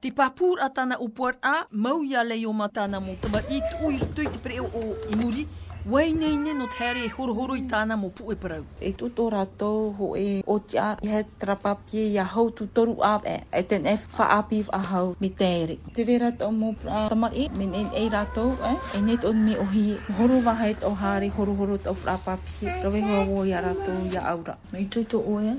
Te papur a tana o puat a, mau i a Leioma tana mo tama i tui roto i te pere o i muri, wai nei ne not haere e horohoro i tana mo pu e parau. E tu to ratou ho e oti a he trapapie i a hau tu toru a e, e ten e fa a piv a hau mi teri. Te ve ratou mo pra tama i, me nen e ratou e, e net on me o hie, horo va het o hare horohoro to pra papie, rove ho a wo i a ratou i a aura. I tu to o e,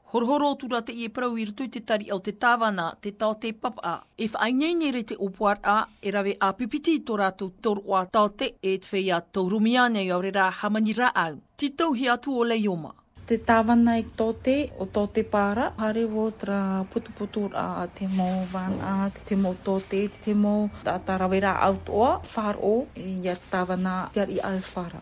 Horohoro tu ra te ie parau i rutu te tari au te tawa na te tao te pap a. E whaai nei nei re te opoar a, e rawe a pipiti to ratou tor wa tao te e twhei a tou rumi a nei au re ra hamani ra au. Ti tou hi atu o Leioma. Te tawa nei to te o to te pa ra. Hare wo tra putuputu ra te mo van a te te mo to te te te mo ta ta rawe ra au to a far o i a tawa na te ari alfa ra.